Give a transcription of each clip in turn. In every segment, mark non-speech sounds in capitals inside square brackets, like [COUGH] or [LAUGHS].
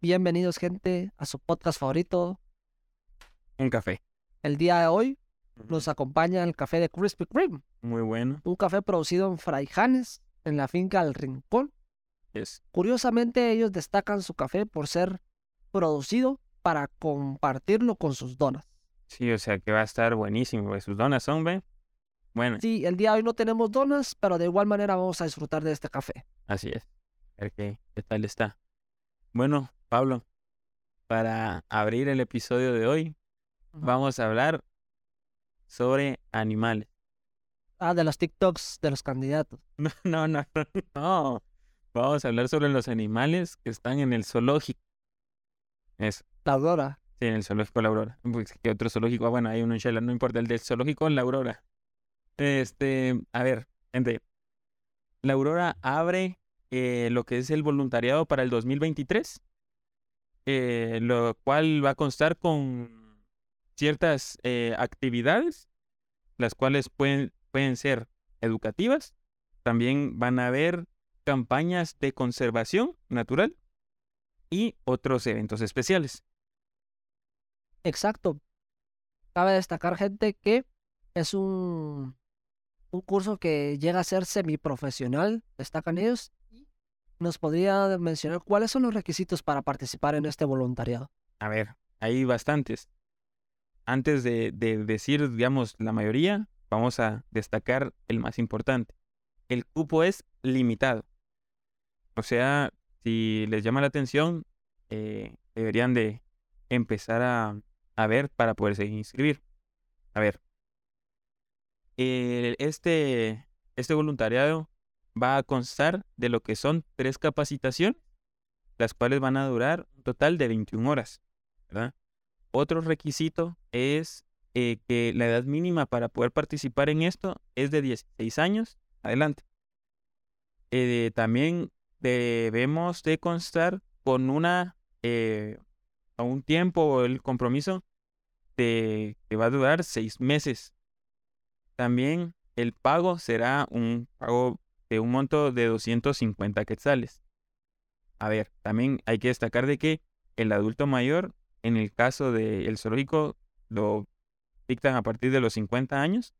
Bienvenidos, gente, a su podcast favorito. Un café. El día de hoy nos acompaña el café de Krispy Kreme, Muy bueno. un café producido en Fraijanes, en la finca El Rincón. Es Curiosamente, ellos destacan su café por ser producido para compartirlo con sus donas. Sí, o sea que va a estar buenísimo. porque Sus donas son, ¿ve? Bueno, Sí, el día de hoy no tenemos donas, pero de igual manera vamos a disfrutar de este café. así es. A ver qué, qué tal está. Bueno, Pablo, para abrir el episodio de hoy, vamos a hablar sobre animales. Ah, de los TikToks de los candidatos. [LAUGHS] No, no, no, [LAUGHS] no. Vamos a hablar sobre los animales que están en el zoológico. Eso. La Aurora. Sí, en el zoológico La Aurora. Pues, ¿qué otro zoológico? Ah, bueno, hay uno en Shela, no importa, el del zoológico La Aurora. Este, a ver, gente. La Aurora abre eh, lo que es el voluntariado para el 2023, eh, lo cual va a constar con ciertas eh, actividades, las cuales pueden, pueden ser educativas. También van a haber campañas de conservación natural y otros eventos especiales. Exacto. Cabe destacar, gente, que es un, un curso que llega a ser semiprofesional, destacan ellos. ¿Nos podría mencionar cuáles son los requisitos para participar en este voluntariado? A ver, hay bastantes. Antes de, de decir, digamos, la mayoría, vamos a destacar el más importante. El cupo es limitado. O sea, si les llama la atención, eh, deberían de empezar a, ver para poderse inscribir. A ver, este, este voluntariado va a constar de lo que son tres capacitaciones, las cuales van a durar un total de 21 horas. ¿verdad? Otro requisito es eh, que la edad mínima para poder participar en esto es de 16 años adelante. Eh, también debemos de constar con una eh, a un tiempo el compromiso de que va a durar seis meses. También el pago será un pago de un monto de 250 quetzales. A ver, también hay que destacar de que el adulto mayor, en el caso del zoológico, lo dictan a partir de los 50 años.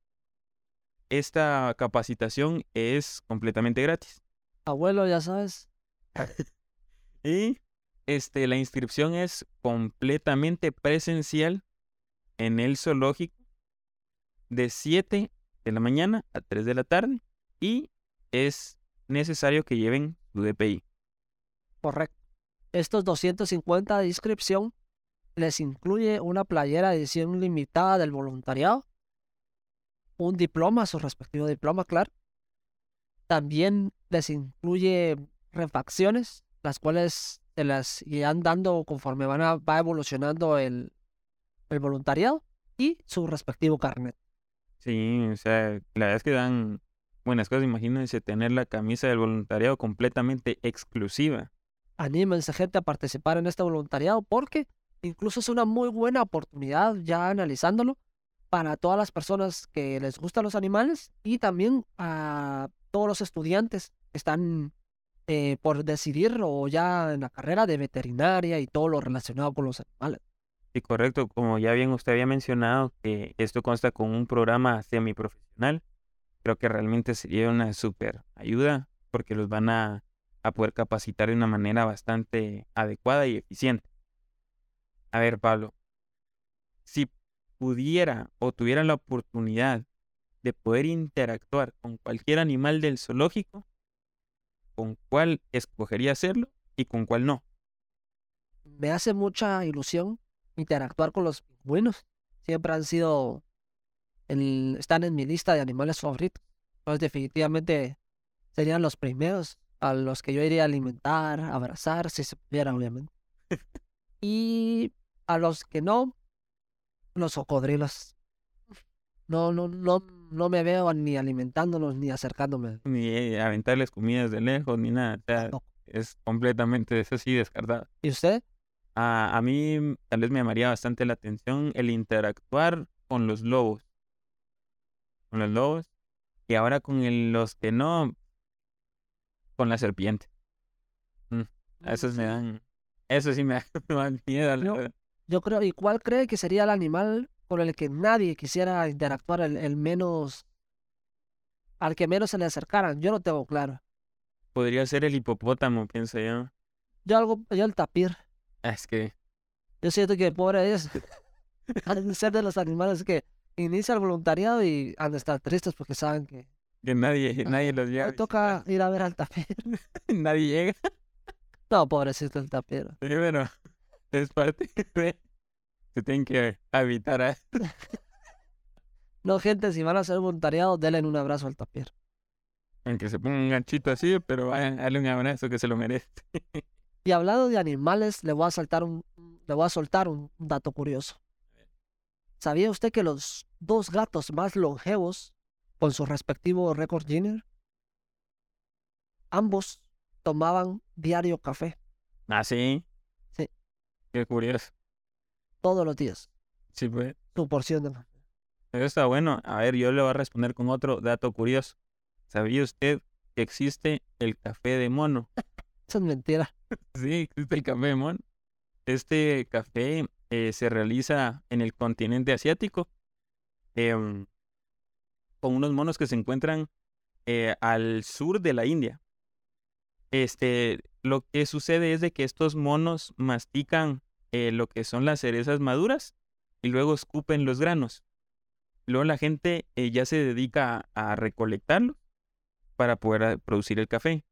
Esta capacitación es completamente gratis. Abuelo, ya sabes. [LAUGHS] Y este, la inscripción es completamente presencial en el zoológico de 7 de la mañana a 3 de la tarde y es necesario que lleven su DPI. Correcto. Estos 250 de inscripción les incluye una playera de edición limitada del voluntariado, un diploma, su respectivo diploma, claro. También les incluye refacciones, las cuales se las irán dando conforme van a- va evolucionando el, el voluntariado y su respectivo carnet. Sí, o sea, la verdad es que dan buenas cosas. Imagínense tener la camisa del voluntariado completamente exclusiva. Anímense, gente, a participar en este voluntariado porque incluso es una muy buena oportunidad, ya analizándolo, para todas las personas que les gustan los animales y también a todos los estudiantes que están eh, por decidir o ya en la carrera de veterinaria y todo lo relacionado con los animales. Sí, correcto. Como ya bien usted había mencionado, que esto consta con un programa semiprofesional. Creo que realmente sería una súper ayuda porque los van a, a poder capacitar de una manera bastante adecuada y eficiente. A ver, Pablo, si pudiera o tuviera la oportunidad de poder interactuar con cualquier animal del zoológico, ¿con cuál escogería hacerlo y con cuál no? Me hace mucha ilusión interactuar con los pingüinos. Siempre han sido, están en mi lista de animales favoritos. Entonces definitivamente serían los primeros a los que yo iría a alimentar, abrazar, si se pudiera, obviamente. Y a los que no, los cocodrilos. No, no, no, no me veo ni alimentándolos ni acercándome. Ni eh, aventarles comidas de lejos, ni nada. O sea, No. es completamente eso sí descartado. ¿Y usted? A, a mí tal vez me llamaría bastante la atención el interactuar con los lobos. Con los lobos. Y ahora con el- los que no, con la serpiente. Mm, A esos me dan, Eso sí me da [LAUGHS] más miedo, Yo-. Yo creo, ¿y cuál cree que sería el animal con el que nadie quisiera interactuar, el, el menos, al que menos se le acercaran? Yo no tengo claro. Podría ser el hipopótamo, pienso yo. Yo algo, yo el tapir. Ah, Es que Yo siento que pobre [LAUGHS] han de ser de los animales que inicia el voluntariado y han de estar tristes porque saben que que nadie, nadie los hoy lleva. a toca ir a ver al tapir. visitar. [LAUGHS] [LAUGHS] Nadie llega. No, pobrecito el tapir. Sí, es parte de... [LAUGHS] Se tienen que habitar a... No, gente, si van a hacer voluntariado, denle un abrazo al tapir. Aunque se ponga un ganchito así, pero vayan, darle un abrazo que se lo merece. Y hablando de animales, le voy a saltar un, le voy a soltar un dato curioso. ¿Sabía usted que los dos gatos más longevos, con su respectivo récord Guinness, ambos tomaban diario café Ah, sí. Sí. Qué curioso. todos los días? Sí, pues. Su porción de café. Eso está bueno. A ver, yo le voy a responder con otro dato curioso. ¿Sabía usted que existe el café de mono? [LAUGHS] Eso es mentira. [LAUGHS] Sí, existe el café de mono. Este café eh, se realiza en el continente asiático em, con unos monos que se encuentran eh, al sur de la India. Este, lo que sucede es de que estos monos mastican eh, lo que son las cerezas maduras y luego escupen los granos. Luego la gente ya se dedica a, a recolectarlo para poder ah, producir el café.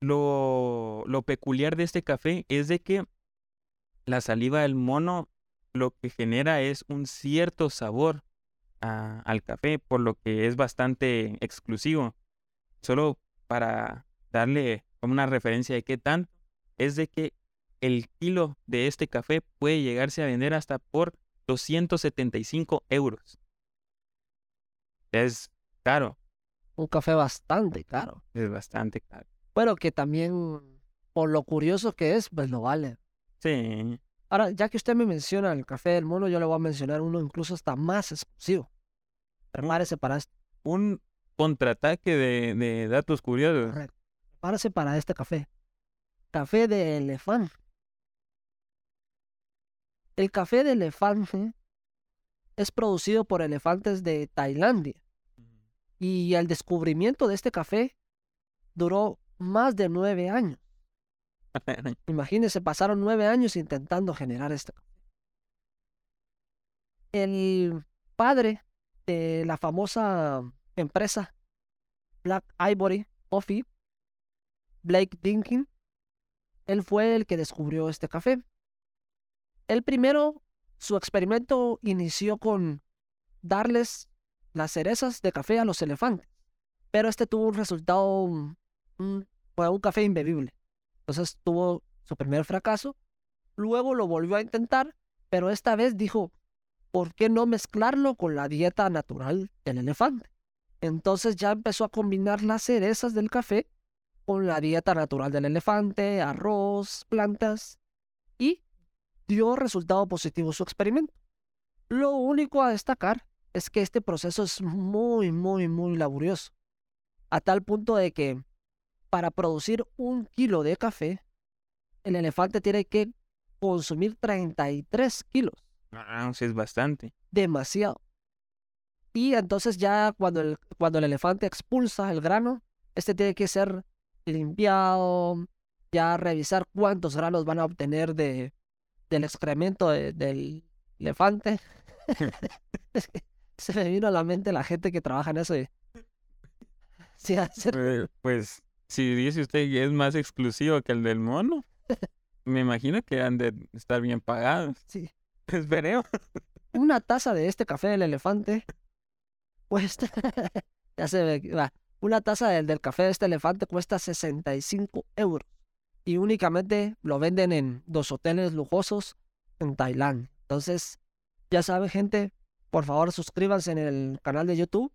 Lo, lo peculiar de este café es de que la saliva del mono lo que genera es un cierto sabor a- al café, por lo que es bastante exclusivo. Solo para darle como una referencia de qué tanto, es de que el kilo de este café puede llegarse a vender hasta por 275 euros. Es caro, Un café bastante caro. es bastante caro. Pero que también, por lo curioso que es, pues lo vale. Sí, Ahora, ya que usted me menciona el café del mono, yo le voy a mencionar uno incluso hasta más exclusivo. Prepárese para este. un contraataque de, de datos curiosos. Correcto. Prepárese para este café. Café de elefante. El café de elefante es producido por elefantes de Tailandia. Y el descubrimiento de este café duró más de nueve años. [LAUGHS] Imagínense, pasaron nueve años intentando generar este café. El padre de la famosa empresa Black Ivory Coffee, Blake Dinkin, él fue el que descubrió este café. El primero, su experimento inició con darles las cerezas de café a los elefantes, pero este tuvo un resultado, mm, un- fue un café imbebible. Entonces tuvo su primer fracaso, luego lo volvió a intentar, pero esta vez dijo, ¿por qué no mezclarlo con la dieta natural del elefante? Entonces ya empezó a combinar las cerezas del café con la dieta natural del elefante, arroz, plantas, y dio resultado positivo su experimento. Lo único a destacar es que este proceso es muy, muy, muy laborioso, a tal punto de que para producir un kilo de café, el elefante tiene que consumir 33 kilos Ah, sí es bastante. demasiado. Y entonces ya cuando el, cuando el elefante expulsa el grano, este tiene que ser limpiado, ya revisar cuántos granos van a obtener de, del excremento de- del elefante. [LAUGHS] Se me vino a la mente la gente que trabaja en eso. y- [LAUGHS] Sí, Eh, Pues, si dice usted que es más exclusivo que el del mono, me imagino que han de estar bien pagados. sí. [LAUGHS] Esperemos. Una taza de este café del elefante cuesta. [LAUGHS] ya se ve. va, Una taza del, del café de este elefante cuesta 65 euros. Y únicamente lo venden en dos hoteles lujosos en Tailandia. Entonces, ya sabe, gente, por favor suscríbanse en el canal de YouTube.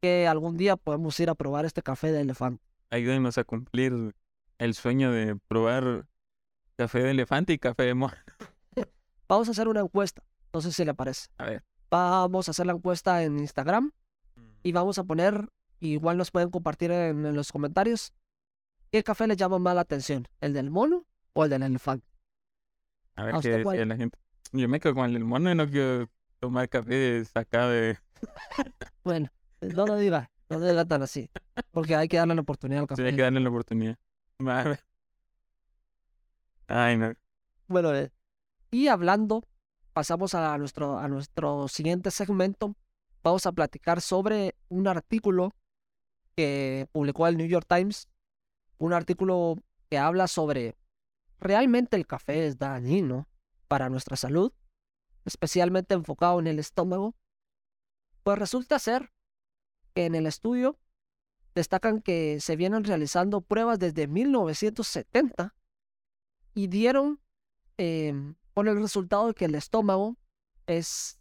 Que algún día podemos ir a probar este café de elefante. Ayúdenos a cumplir el sueño de probar café de elefante y café de mono. [LAUGHS] Vamos a hacer una encuesta. No sé si le parece. A ver. Vamos a hacer la encuesta en Instagram. y vamos a poner, igual nos pueden compartir en, en los comentarios, qué café les llama más la atención, el del mono o el del elefante. A ver ¿A qué decía la gente. Yo me quedo con el mono y no quiero tomar café sacado de... [LAUGHS] Bueno, no lo diga, no tan así. Porque hay que darle la oportunidad al café. Sí, hay que darle la oportunidad. Ay, no. Bueno, eh, y hablando, pasamos a nuestro, a nuestro siguiente segmento. Vamos a platicar sobre un artículo que publicó el New York Times. Un artículo que habla sobre realmente el café es dañino para nuestra salud, especialmente enfocado en el estómago. Pues resulta ser que en el estudio destacan que se vienen realizando pruebas desde 1970 y dieron em, con el resultado de que el estómago es,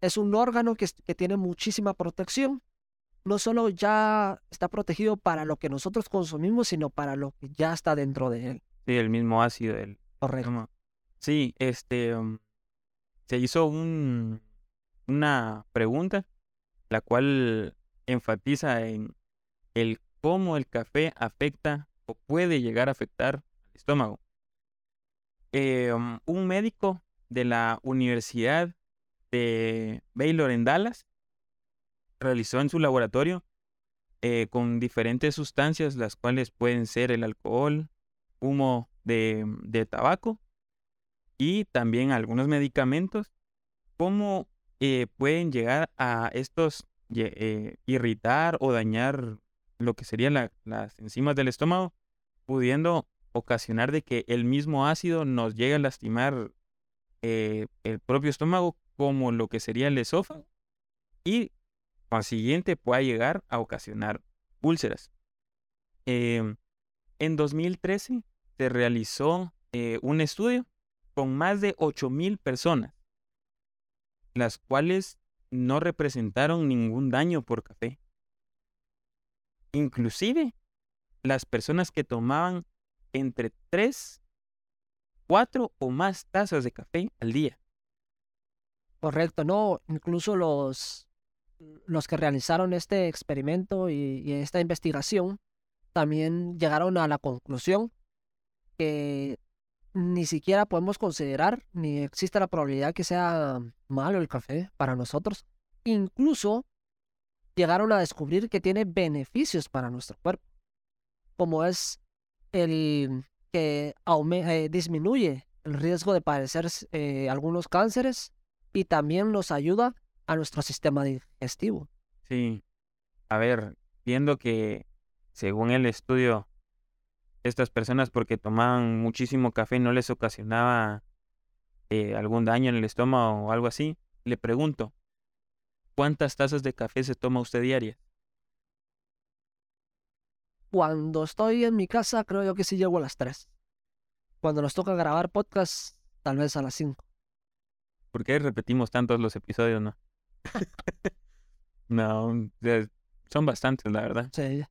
es un órgano que, que tiene muchísima protección. No solo ya está protegido para lo que nosotros consumimos, sino para lo que ya está dentro de él. Sí, el mismo ácido del Correcto. Sí, este... um, se hizo un, una pregunta, la cual enfatiza en el cómo el café afecta o puede llegar a afectar al estómago. Um, un médico de la Universidad de Baylor en Dallas realizó en su laboratorio eh, con diferentes sustancias, las cuales pueden ser el alcohol, humo de, de tabaco y también algunos medicamentos, cómo eh, pueden llegar a estos eh, irritar o dañar lo que serían la- las enzimas del estómago, pudiendo ocasionar de que el mismo ácido nos llegue a lastimar eh, el propio estómago como lo que sería el esófago y consiguiente pueda llegar a ocasionar úlceras. Em, en 2013 se realizó un estudio con más de 8.000 personas, las cuales no representaron ningún daño por café. Inclusive, las personas que tomaban entre 3, 4 o más tazas de café al día. Correcto, no, incluso los, los que realizaron este experimento y, y esta investigación también llegaron a la conclusión que ni siquiera podemos considerar ni existe la probabilidad que sea malo el café para nosotros. Incluso llegaron a descubrir que tiene beneficios para nuestro cuerpo, como es el que eh, disminuye el riesgo de padecer eh, algunos cánceres y también nos ayuda a nuestro sistema digestivo. Sí. A ver, viendo que según el estudio, estas personas porque tomaban muchísimo café no les ocasionaba eh, algún daño en el estómago o algo así, le pregunto, ¿cuántas tazas de café se toma usted diaria? Cuando estoy en mi casa, creo yo que sí llego a las 3. Cuando nos toca grabar podcast, tal vez a las 5. ¿Por qué repetimos tantos los episodios, no? [LAUGHS] no, son bastantes, la verdad. Sí.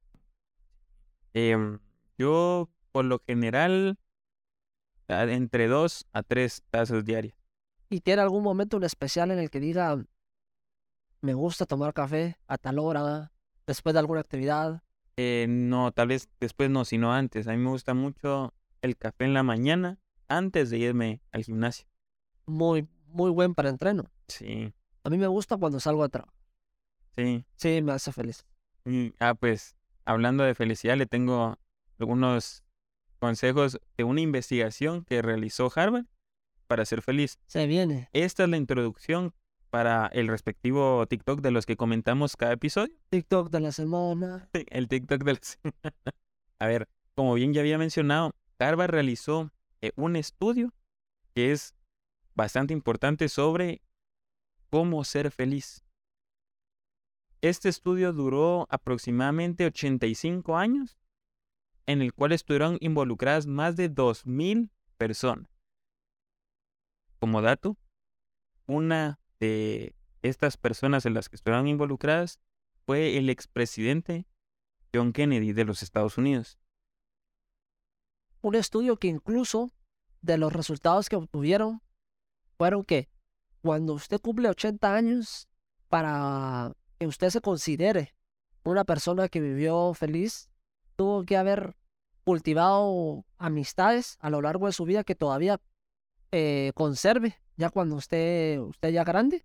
Em, yo, por lo general, a- entre dos a tres tazas diarias. ¿Y tiene algún momento en especial en el que diga, me gusta tomar café a tal hora, después de alguna actividad? Eh, no, tal vez después no, sino antes. A mí me gusta mucho el café en la mañana antes de irme al gimnasio. Muy, muy buen para entreno. Sí, A mí me gusta cuando salgo a trabajar. sí. Sí, me hace feliz. Y, ah, pues, hablando de felicidad, le tengo algunos consejos de una investigación que realizó Harvard para ser feliz. Se viene. Esta es la introducción para el respectivo TikTok de los que comentamos cada episodio. TikTok de la semana. El TikTok de la [LAUGHS] semana. A ver, como bien ya había mencionado, Harvard realizó eh, un estudio que es bastante importante sobre cómo ser feliz. Este estudio duró aproximadamente 85 años, en el cual estuvieron involucradas más de 2.000 personas. Como dato, una de estas personas en las que estuvieron involucradas fue el expresidente John Kennedy de los Estados Unidos. Un estudio que incluso de los resultados que obtuvieron fueron que cuando usted cumple 80 años, para que usted se considere una persona que vivió feliz, tuvo que haber cultivado amistades a lo largo de su vida que todavía eh, conserve ya cuando usted, usted ya grande.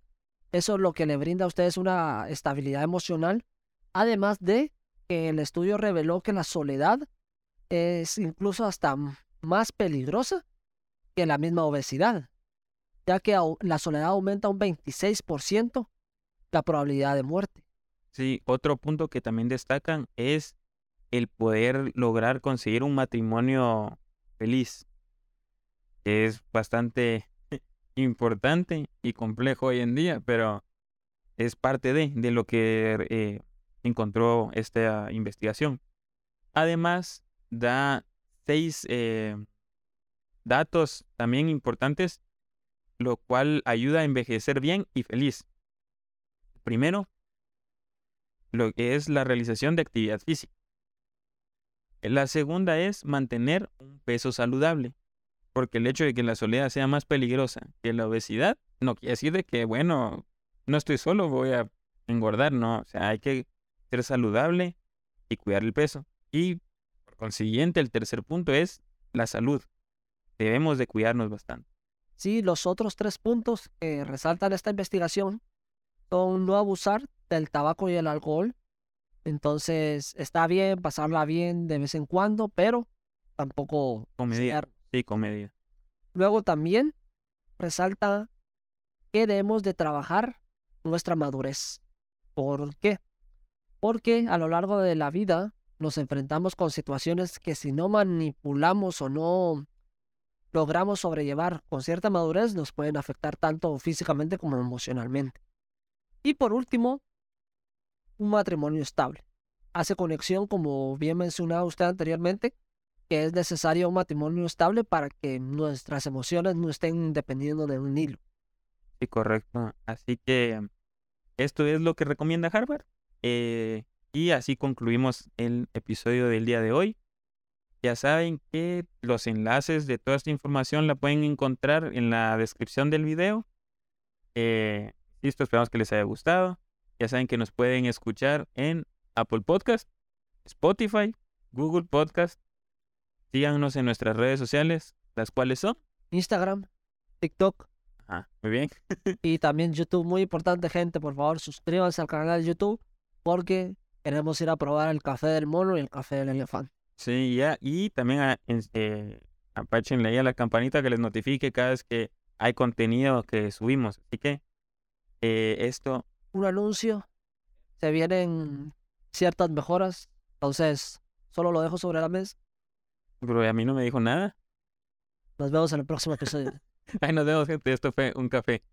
Eso es lo que le brinda a ustedes una estabilidad emocional. Además de que el estudio reveló que la soledad es incluso hasta más peligrosa que la misma obesidad, ya que la soledad aumenta un 26% la probabilidad de muerte. Sí, otro punto que también destacan es el poder lograr conseguir un matrimonio feliz. Es bastante [LAUGHS] importante y complejo hoy en día, pero es parte de, de lo que eh, encontró esta investigación. Además, da seis eh, datos también importantes, lo cual ayuda a envejecer bien y feliz. Primero, lo que es la realización de actividad física. La segunda es mantener un peso saludable, porque el hecho de que la soledad sea más peligrosa que la obesidad no quiere decir de que, bueno, no estoy solo, voy a engordar, no, o sea, hay que ser saludable y cuidar el peso. Y por consiguiente, el tercer punto es la salud. Debemos de cuidarnos bastante. Sí, los otros tres puntos que resaltan esta investigación son no abusar del tabaco y el alcohol, entonces, está bien pasarla bien de vez en cuando, pero tampoco... Con medida. Sí, con medida. Luego también resalta que debemos de trabajar nuestra madurez. ¿Por qué? Porque a lo largo de la vida nos enfrentamos con situaciones que si no manipulamos o no logramos sobrellevar con cierta madurez nos pueden afectar tanto físicamente como emocionalmente. Y por último, un matrimonio estable. Hace conexión, como bien mencionaba usted anteriormente, que es necesario un matrimonio estable para que nuestras emociones no estén dependiendo de un hilo. Sí, correcto. Así que esto es lo que recomienda Harvard. Eh, y así concluimos el episodio del día de hoy. Ya saben que los enlaces de toda esta información la pueden encontrar en la descripción del video. Eh, listo, esperamos que les haya gustado. Ya saben que nos pueden escuchar en Apple Podcast, Spotify, Google Podcast. Síganos en nuestras redes sociales, las cuales son Instagram, TikTok. Ah, muy bien. [LAUGHS] y también YouTube, muy importante gente, por favor, suscríbanse al canal de YouTube porque queremos ir a probar el café del mono y el café del elefante. Sí, ya, y también a, eh, ahí a la campanita que les notifique cada vez que hay contenido que subimos. Así que eh, esto un anuncio, se vienen ciertas mejoras, entonces solo lo dejo sobre la mesa. Pero a mí no me dijo nada. Nos vemos en el próximo episodio. [LAUGHS] Ay, nos vemos, gente. Esto fue un café.